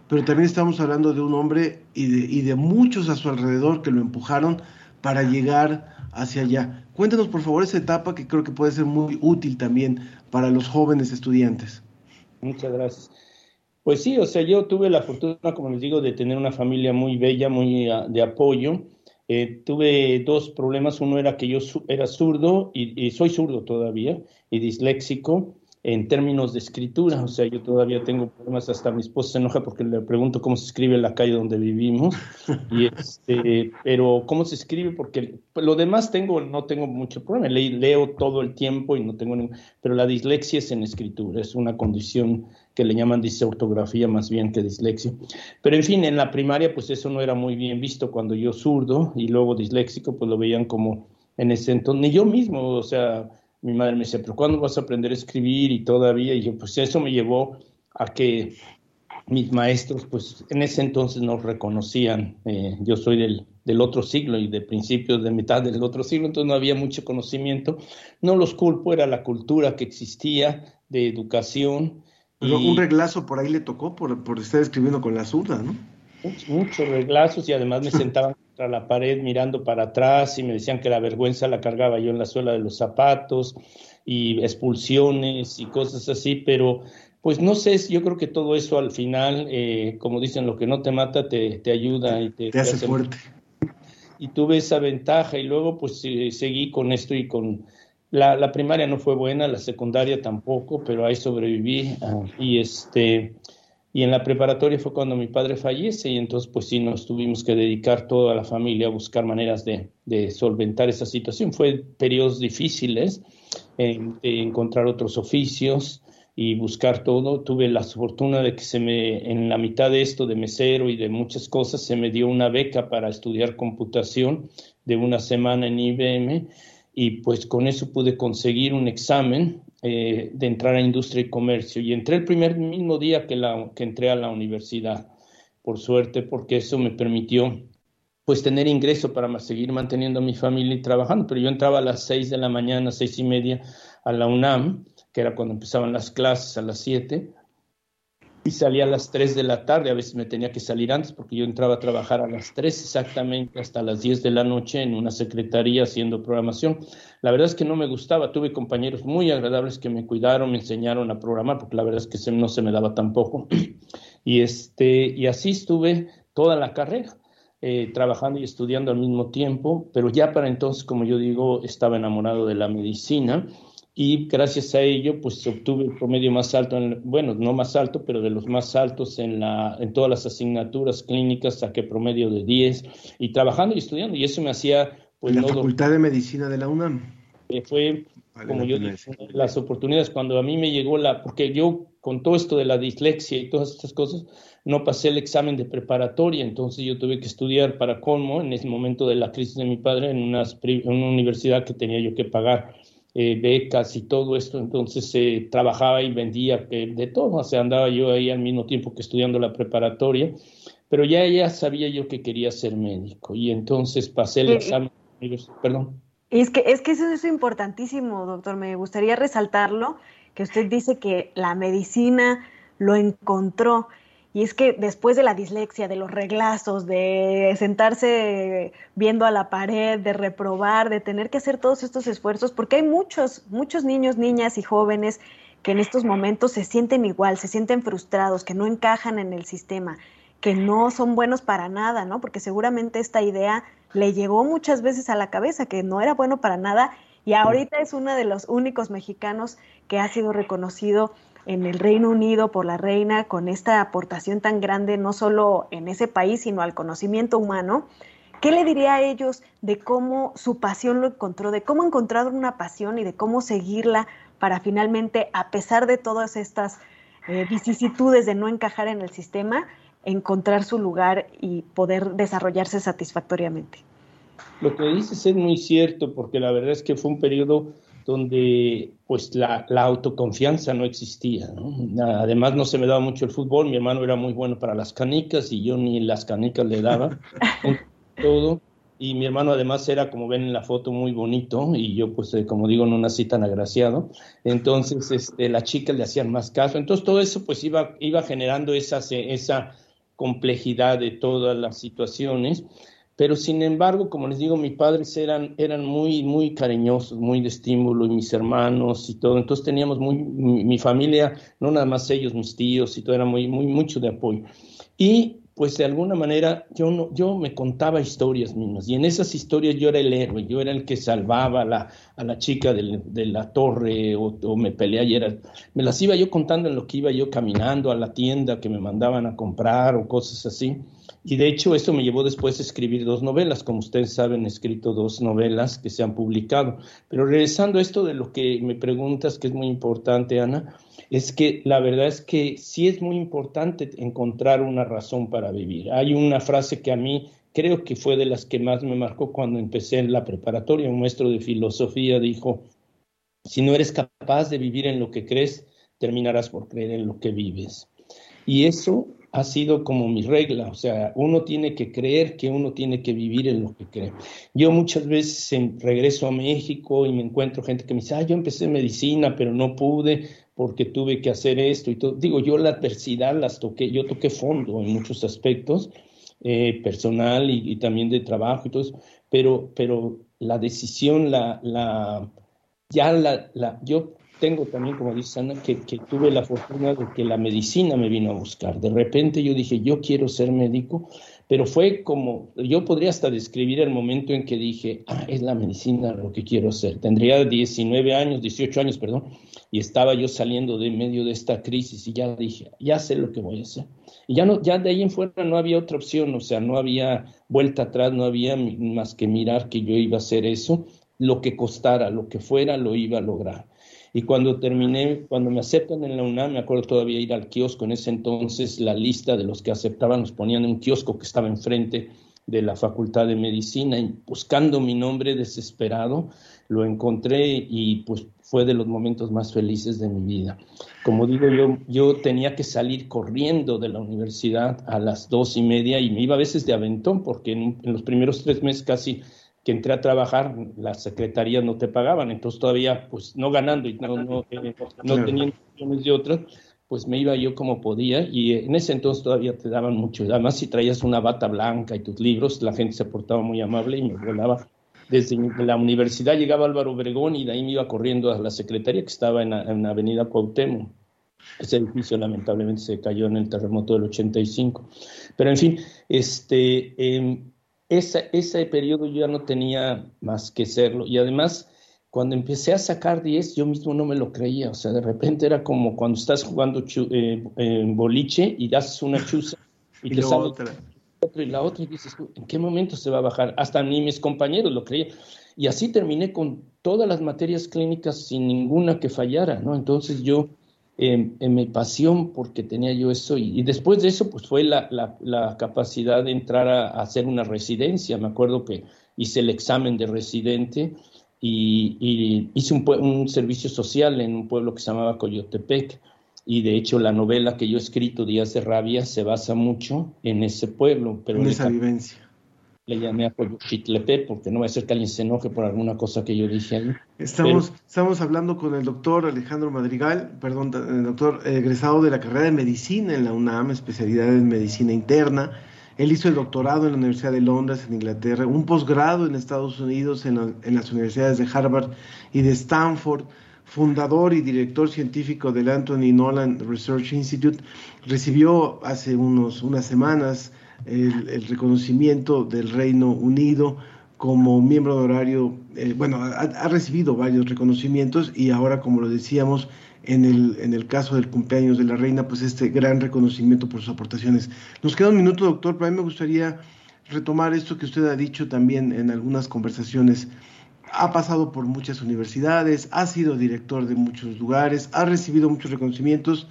pero también estamos hablando de un hombre y de, y de muchos a su alrededor que lo empujaron para llegar hacia allá. Cuéntanos por favor esa etapa que creo que puede ser muy útil también para los jóvenes estudiantes. Muchas gracias. Pues sí, o sea, yo tuve la fortuna, como les digo, de tener una familia muy bella, muy ah, de apoyo. Eh, tuve dos problemas. Uno era que yo era zurdo y, y soy zurdo todavía y disléxico en términos de escritura, o sea, yo todavía tengo problemas, hasta mi esposa se enoja porque le pregunto cómo se escribe en la calle donde vivimos, y este, pero cómo se escribe, porque lo demás tengo, no tengo mucho problema, leo todo el tiempo y no tengo ningún, pero la dislexia es en escritura, es una condición que le llaman disortografía más bien que dislexia. Pero en fin, en la primaria pues eso no era muy bien visto cuando yo zurdo y luego disléxico pues lo veían como en ese entonces, ni yo mismo, o sea, mi madre me decía, pero ¿cuándo vas a aprender a escribir? Y todavía, y yo, pues eso me llevó a que mis maestros, pues en ese entonces nos reconocían. Eh, yo soy del, del, otro siglo y de principios de mitad del otro siglo, entonces no había mucho conocimiento. No los culpo, era la cultura que existía de educación. Pero y... un reglazo por ahí le tocó por, por estar escribiendo con la zurda, ¿no? Muchos, muchos reglazos y además me sentaban contra la pared mirando para atrás y me decían que la vergüenza la cargaba yo en la suela de los zapatos y expulsiones y cosas así, pero pues no sé, yo creo que todo eso al final, eh, como dicen, lo que no te mata te, te ayuda y te, te hace, hace fuerte. Y tuve esa ventaja y luego pues eh, seguí con esto y con... La, la, primaria no fue buena, la secundaria tampoco, pero ahí sobreviví uh, y este... Y en la preparatoria fue cuando mi padre fallece y entonces pues sí nos tuvimos que dedicar toda la familia a buscar maneras de, de solventar esa situación. Fue periodos difíciles, eh, de encontrar otros oficios, y buscar todo. Tuve la fortuna de que se me, en la mitad de esto de mesero y de muchas cosas, se me dio una beca para estudiar computación de una semana en IBM y pues con eso pude conseguir un examen eh, de entrar a industria y comercio. Y entré el primer mismo día que, la, que entré a la universidad, por suerte, porque eso me permitió pues tener ingreso para seguir manteniendo a mi familia y trabajando, pero yo entraba a las seis de la mañana, seis y media a la UNAM, que era cuando empezaban las clases a las 7, y salía a las 3 de la tarde, a veces me tenía que salir antes porque yo entraba a trabajar a las 3 exactamente hasta las 10 de la noche en una secretaría haciendo programación. La verdad es que no me gustaba, tuve compañeros muy agradables que me cuidaron, me enseñaron a programar, porque la verdad es que no se me daba tampoco. Y, este, y así estuve toda la carrera. Eh, trabajando y estudiando al mismo tiempo, pero ya para entonces, como yo digo, estaba enamorado de la medicina y gracias a ello pues obtuve el promedio más alto, en, bueno, no más alto, pero de los más altos en, la, en todas las asignaturas clínicas, saqué promedio de 10 y trabajando y estudiando y eso me hacía... Pues, ¿En la no Facultad de Medicina de la UNAM? Eh, fue, vale, como yo digo, las oportunidades. Cuando a mí me llegó la, porque yo con todo esto de la dislexia y todas estas cosas, no pasé el examen de preparatoria, entonces yo tuve que estudiar para colmo en ese momento de la crisis de mi padre en una, en una universidad que tenía yo que pagar eh, becas y todo esto, entonces eh, trabajaba y vendía eh, de todo, o sea, andaba yo ahí al mismo tiempo que estudiando la preparatoria, pero ya, ya sabía yo que quería ser médico y entonces pasé el examen, perdón. Es que, es que eso es importantísimo, doctor, me gustaría resaltarlo, que usted dice que la medicina lo encontró. Y es que después de la dislexia, de los reglazos, de sentarse viendo a la pared, de reprobar, de tener que hacer todos estos esfuerzos, porque hay muchos, muchos niños, niñas y jóvenes que en estos momentos se sienten igual, se sienten frustrados, que no encajan en el sistema, que no son buenos para nada, ¿no? Porque seguramente esta idea le llegó muchas veces a la cabeza, que no era bueno para nada, y ahorita es uno de los únicos mexicanos que ha sido reconocido en el Reino Unido por la reina con esta aportación tan grande, no solo en ese país, sino al conocimiento humano. ¿Qué le diría a ellos de cómo su pasión lo encontró, de cómo encontrar una pasión y de cómo seguirla para finalmente, a pesar de todas estas eh, vicisitudes de no encajar en el sistema, encontrar su lugar y poder desarrollarse satisfactoriamente? Lo que dices es muy cierto, porque la verdad es que fue un periodo donde pues la, la autoconfianza no existía. ¿no? Además no se me daba mucho el fútbol, mi hermano era muy bueno para las canicas y yo ni las canicas le daba todo. Y mi hermano además era, como ven en la foto, muy bonito y yo pues eh, como digo no nací tan agraciado. Entonces este, las chicas le hacían más caso. Entonces todo eso pues iba, iba generando esa, esa complejidad de todas las situaciones. Pero sin embargo, como les digo, mis padres eran, eran muy, muy cariñosos, muy de estímulo, y mis hermanos y todo. Entonces teníamos muy, mi, mi, familia, no nada más ellos, mis tíos y todo, era muy, muy, mucho de apoyo. Y pues de alguna manera yo, no, yo me contaba historias mismas y en esas historias yo era el héroe, yo era el que salvaba la, a la chica de, la torre o, o, me peleaba y era, me las iba yo contando en lo que iba yo caminando a la tienda que me mandaban a comprar o cosas así. Y de hecho eso me llevó después a escribir dos novelas, como ustedes saben, he escrito dos novelas que se han publicado. Pero regresando a esto de lo que me preguntas, que es muy importante, Ana, es que la verdad es que sí es muy importante encontrar una razón para vivir. Hay una frase que a mí creo que fue de las que más me marcó cuando empecé en la preparatoria. Un maestro de filosofía dijo, si no eres capaz de vivir en lo que crees, terminarás por creer en lo que vives. Y eso ha sido como mi regla, o sea, uno tiene que creer que uno tiene que vivir en lo que cree. Yo muchas veces regreso a México y me encuentro gente que me dice, ah, yo empecé medicina, pero no pude porque tuve que hacer esto y todo. Digo, yo la adversidad las toqué, yo toqué fondo en muchos aspectos, eh, personal y, también de trabajo y todo eso, pero, pero la decisión, la, la, ya la, la, yo tengo también, como dice Ana, que, que, tuve la fortuna de que la medicina me vino a buscar. De repente yo dije, yo quiero ser médico, pero fue como, yo podría hasta describir el momento en que dije, ah, es la medicina lo que quiero ser. Tendría 19 años, 18 años, perdón, y estaba yo saliendo de medio de esta crisis y ya dije, ya sé lo que voy a hacer. Y ya, no, ya de ahí en fuera no había otra opción, o sea, no había vuelta atrás, no había más que mirar que yo iba a hacer eso, lo que costara, lo que fuera, lo iba a lograr. Y cuando terminé, cuando me aceptan en la UNAM, me acuerdo todavía ir al kiosco, en ese entonces la lista de los que aceptaban nos ponían en un kiosco que estaba enfrente de la Facultad de Medicina y buscando mi nombre desesperado, lo encontré y pues fue de los momentos más felices de mi vida. Como digo, yo, yo tenía que salir corriendo de la universidad a las dos y media y me iba a veces de aventón porque en los primeros tres meses casi que entré a trabajar, las secretarías no te pagaban, entonces todavía, pues no ganando y no, no, eh, no teniendo opciones de otras, pues me iba yo como podía y en ese entonces todavía te daban mucho. Además, si traías una bata blanca y tus libros, la gente se portaba muy amable y me volaba. Desde la universidad llegaba Álvaro Obregón y de ahí me iba corriendo a la secretaría que estaba en la, avenida Cuauhtémoc. Ese edificio lamentablemente se cayó en el terremoto del 85. Pero en fin, este, eh, ese periodo yo ya no tenía más que serlo. Y además, cuando empecé a sacar 10, yo mismo no me lo creía. O sea, de repente era como cuando estás jugando eh, en boliche y das una chuza y, te sale otra. y la otra y dices, ¿en qué momento se va a bajar? Hasta ni mis compañeros lo creían. Y así terminé con todas las materias clínicas sin ninguna que fallara, ¿no? Entonces yo en, mi pasión porque tenía yo eso y, después de eso pues fue la, la, capacidad de entrar a, hacer una residencia. Me acuerdo que hice el examen de residente y, hice un, un, servicio social en un pueblo que se llamaba Coyotepec y de hecho la novela que yo he escrito, Días de Rabia, se basa mucho en ese pueblo. Pero en esa vivencia le llamé a Coyuchitlepe porque no va a ser que alguien se enoje por alguna cosa que yo dije ahí. Estamos, estamos hablando con el doctor Alejandro Madrigal, perdón, el doctor egresado de la carrera de medicina en la UNAM, especialidad en medicina interna. Él hizo el doctorado en la Universidad de Londres, en Inglaterra, un posgrado en Estados Unidos, en, en las universidades de Harvard y de Stanford fundador y director científico del Anthony Nolan Research Institute, recibió hace unos, unas semanas el, reconocimiento del Reino Unido como miembro de horario, eh, bueno, ha, recibido varios reconocimientos y ahora, como lo decíamos, en el, en el caso del cumpleaños de la reina, pues este gran reconocimiento por sus aportaciones. Nos queda un minuto, doctor, pero a mí me gustaría retomar esto que usted ha dicho también en algunas conversaciones. Ha pasado por muchas universidades, ha sido director de muchos lugares, ha recibido muchos reconocimientos,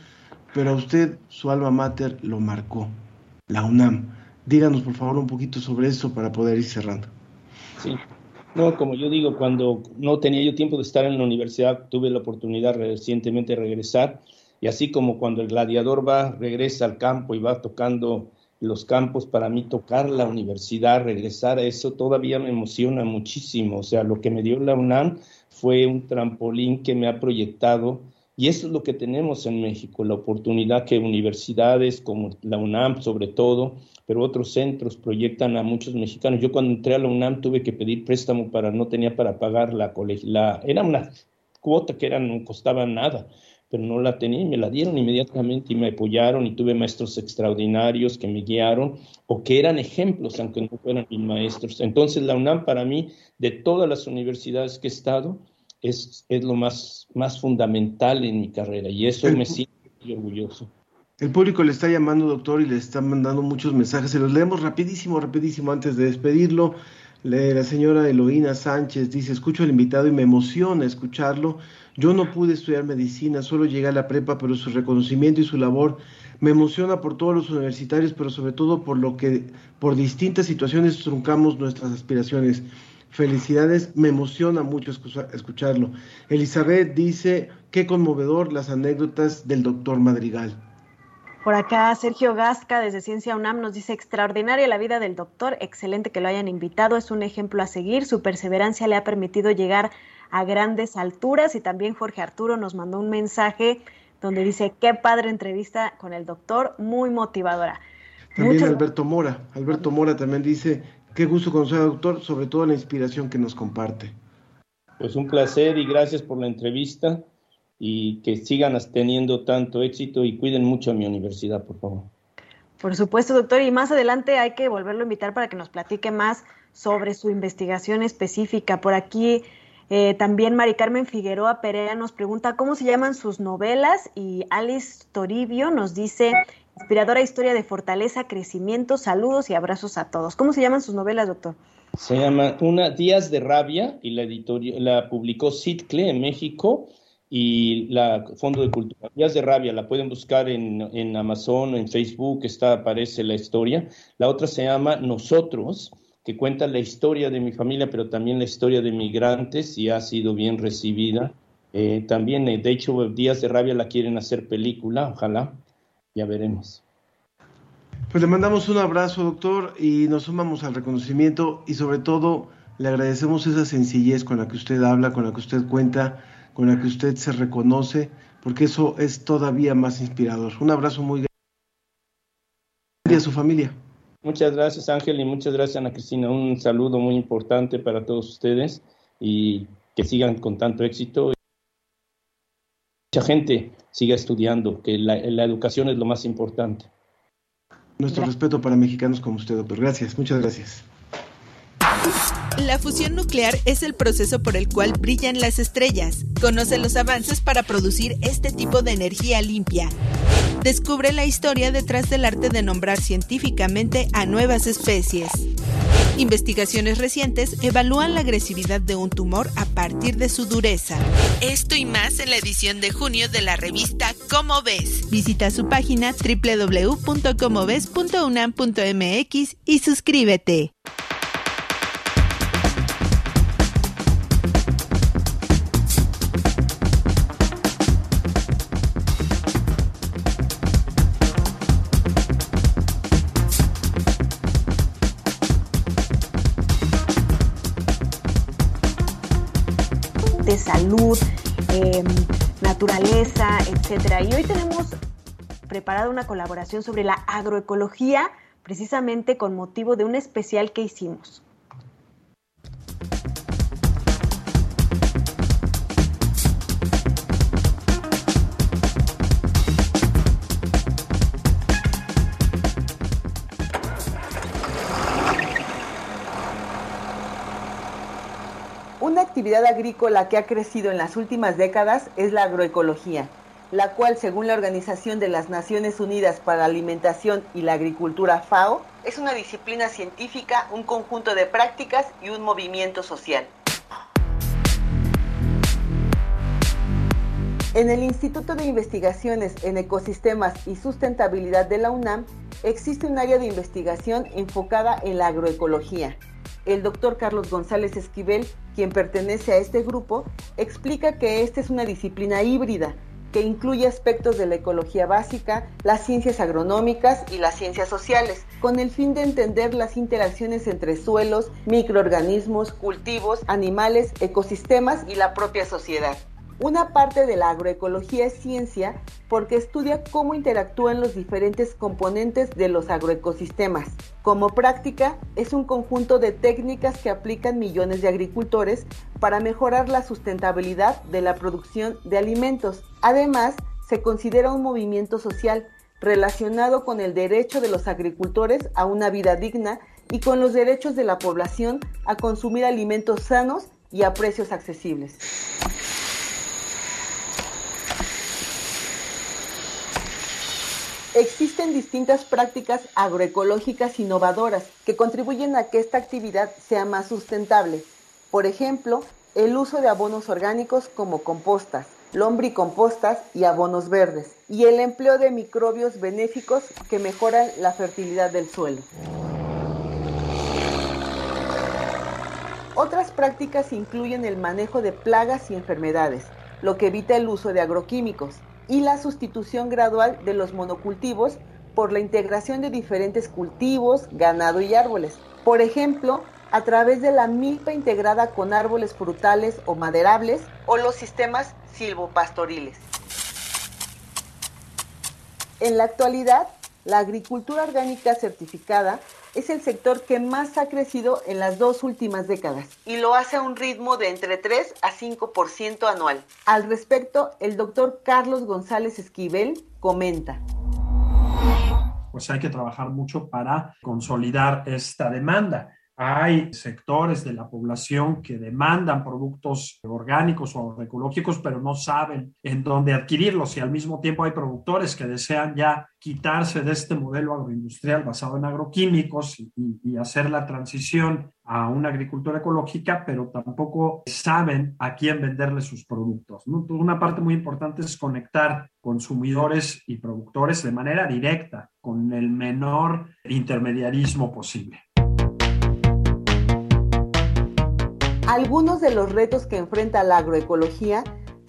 pero a usted su alma mater lo marcó, la UNAM. Díganos, por favor, un poquito sobre eso para poder ir cerrando. Sí. No, como yo digo, cuando no tenía yo tiempo de estar en la universidad, tuve la oportunidad recientemente de regresar. Y así como cuando el gladiador va, regresa al campo y va tocando los campos, para mí tocar la universidad, regresar a eso, todavía me emociona muchísimo. O sea, lo que me dio la UNAM fue un trampolín que me ha proyectado y eso es lo que tenemos en México, la oportunidad que universidades como la UNAM sobre todo, pero otros centros proyectan a muchos mexicanos. Yo cuando entré a la UNAM tuve que pedir préstamo para, no tenía para pagar la colegial, era una cuota que era, no costaba nada, pero no la tenía y me la dieron inmediatamente y me apoyaron y tuve maestros extraordinarios que me guiaron o que eran ejemplos, aunque no fueran mis maestros. Entonces la UNAM para mí, de todas las universidades que he estado, es, es lo más, más fundamental en mi carrera y eso me siento orgulloso. El público le está llamando, doctor, y le está mandando muchos mensajes. Se los leemos rapidísimo, rapidísimo antes de despedirlo. La señora Eloína Sánchez dice, escucho al invitado y me emociona escucharlo. Yo no pude estudiar medicina, solo llegué a la prepa, pero su reconocimiento y su labor me emociona por todos los universitarios, pero sobre todo por lo que por distintas situaciones truncamos nuestras aspiraciones. Felicidades, me emociona mucho escucharlo. Elizabeth dice, qué conmovedor las anécdotas del doctor Madrigal. Por acá Sergio Gasca desde Ciencia UNAM nos dice extraordinaria la vida del doctor, excelente que lo hayan invitado, es un ejemplo a seguir, su perseverancia le ha permitido llegar a grandes alturas y también Jorge Arturo nos mandó un mensaje donde dice qué padre entrevista con el doctor, muy motivadora. También Alberto Mora, Alberto Mora también dice qué gusto conocer al doctor, sobre todo la inspiración que nos comparte. Pues un placer y gracias por la entrevista y que sigan teniendo tanto éxito y cuiden mucho a mi universidad, por favor. Por supuesto, doctor, y más adelante hay que volverlo a invitar para que nos platique más sobre su investigación específica. Por aquí eh, también Mari Carmen Figueroa Perea nos pregunta cómo se llaman sus novelas y Alice Toribio nos dice inspiradora historia de fortaleza, crecimiento, saludos y abrazos a todos. ¿Cómo se llaman sus novelas, doctor? Se llama Una Días de Rabia y la, editorial, la publicó Citcle en México y la Fondo de Cultura. Días de Rabia, la pueden buscar en, en Amazon, en Facebook, está, aparece la historia. La otra se llama Nosotros, que cuenta la historia de mi familia, pero también la historia de migrantes y ha sido bien recibida. Eh, también, eh, de hecho, Días de Rabia la quieren hacer película, ojalá, ya veremos. Pues le mandamos un abrazo, doctor, y nos sumamos al reconocimiento y sobre todo le agradecemos esa sencillez con la que usted habla, con la que usted cuenta con la que usted se reconoce, porque eso es todavía más inspirador. Un abrazo muy grande a su familia. Muchas gracias Ángel y muchas gracias Ana Cristina. Un saludo muy importante para todos ustedes y que sigan con tanto éxito. Mucha gente siga estudiando, que la, la educación es lo más importante. Nuestro respeto para mexicanos como usted, doctor. Gracias, muchas gracias. La fusión nuclear es el proceso por el cual brillan las estrellas. Conoce los avances para producir este tipo de energía limpia. Descubre la historia detrás del arte de nombrar científicamente a nuevas especies. Investigaciones recientes evalúan la agresividad de un tumor a partir de su dureza. Esto y más en la edición de junio de la revista Cómo ves. Visita su página www.comoves.unam.mx y suscríbete. Salud, em, naturaleza, etcétera. Y hoy tenemos preparada una colaboración sobre la agroecología, precisamente con motivo de un especial que hicimos. Actividad agrícola que ha crecido en las últimas décadas es la agroecología, la cual, según la Organización de las Naciones Unidas para la Alimentación y la Agricultura FAO, es una disciplina científica, un conjunto de prácticas y un movimiento social. En el Instituto de Investigaciones en Ecosistemas y Sustentabilidad de la UNAM existe un área de investigación enfocada en la agroecología. El doctor Carlos González Esquivel quien pertenece a este grupo, explica que esta es una disciplina híbrida que incluye aspectos de la ecología básica, las ciencias agronómicas y las ciencias sociales, con el fin de entender las interacciones entre suelos, microorganismos, cultivos, animales, ecosistemas y la propia sociedad. Una parte de la agroecología es ciencia porque estudia cómo interactúan los diferentes componentes de los agroecosistemas. Como práctica, es un conjunto de técnicas que aplican millones de agricultores para mejorar la sustentabilidad de la producción de alimentos. Además, se considera un movimiento social relacionado con el derecho de los agricultores a una vida digna y con los derechos de la población a consumir alimentos sanos y a precios accesibles. Existen distintas prácticas agroecológicas innovadoras que contribuyen a que esta actividad sea más sustentable. Por ejemplo, el uso de abonos orgánicos como compostas, lombricompostas y abonos verdes, y el empleo de microbios benéficos que mejoran la fertilidad del suelo. Otras prácticas incluyen el manejo de plagas y enfermedades, lo que evita el uso de agroquímicos, y la sustitución gradual de los monocultivos por la integración de diferentes cultivos, ganado y árboles. Por ejemplo, a través de la milpa integrada con árboles frutales o maderables o los sistemas silvopastoriles. En la actualidad, la agricultura orgánica certificada es el sector que más ha crecido en las dos últimas décadas y lo hace a un ritmo de entre 3 a 5% anual. Al respecto, el doctor Carlos González Esquivel comenta pues hay que trabajar mucho para consolidar esta demanda. Hay sectores de la población que demandan productos orgánicos o agroecológicos, pero no saben en dónde adquirirlos y al mismo tiempo hay productores que desean ya quitarse de este modelo agroindustrial basado en agroquímicos y, hacer la transición a una agricultura ecológica, pero tampoco saben a quién venderle sus productos. Una parte muy importante es conectar consumidores y productores de manera directa, con el menor intermediarismo posible. Algunos de los retos que enfrenta la agroecología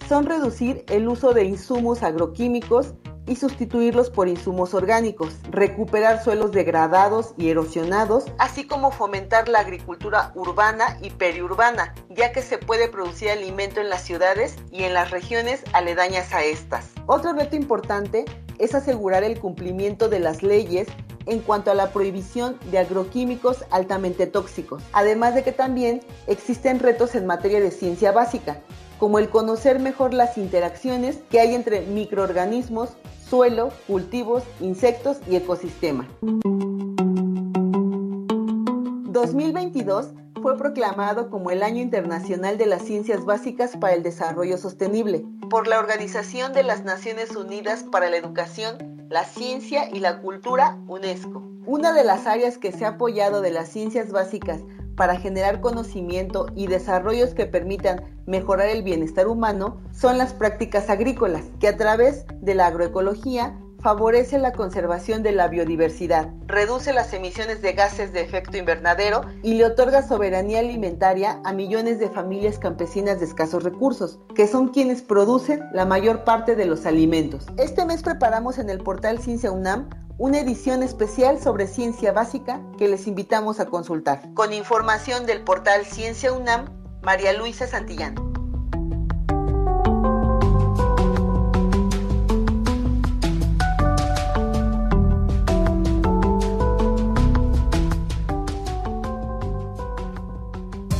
son reducir el uso de insumos agroquímicos y sustituirlos por insumos orgánicos, recuperar suelos degradados y erosionados, así como fomentar la agricultura urbana y periurbana, ya que se puede producir alimento en las ciudades y en las regiones aledañas a estas. Otro reto importante es asegurar el cumplimiento de las leyes en cuanto a la prohibición de agroquímicos altamente tóxicos, además de que también existen retos en materia de ciencia básica, como el conocer mejor las interacciones que hay entre microorganismos, suelo, cultivos, insectos y ecosistema. 2022 fue proclamado como el Año Internacional de las Ciencias Básicas para el Desarrollo Sostenible por la Organización de las Naciones Unidas para la Educación, la Ciencia y la Cultura, UNESCO. Una de las áreas que se ha apoyado de las ciencias básicas para generar conocimiento y desarrollos que permitan mejorar el bienestar humano son las prácticas agrícolas, que a través de la agroecología favorece la conservación de la biodiversidad, reduce las emisiones de gases de efecto invernadero y le otorga soberanía alimentaria a millones de familias campesinas de escasos recursos, que son quienes producen la mayor parte de los alimentos. Este mes preparamos en el portal Ciencia UNAM una edición especial sobre ciencia básica que les invitamos a consultar. Con información del portal Ciencia UNAM, María Luisa Santillán.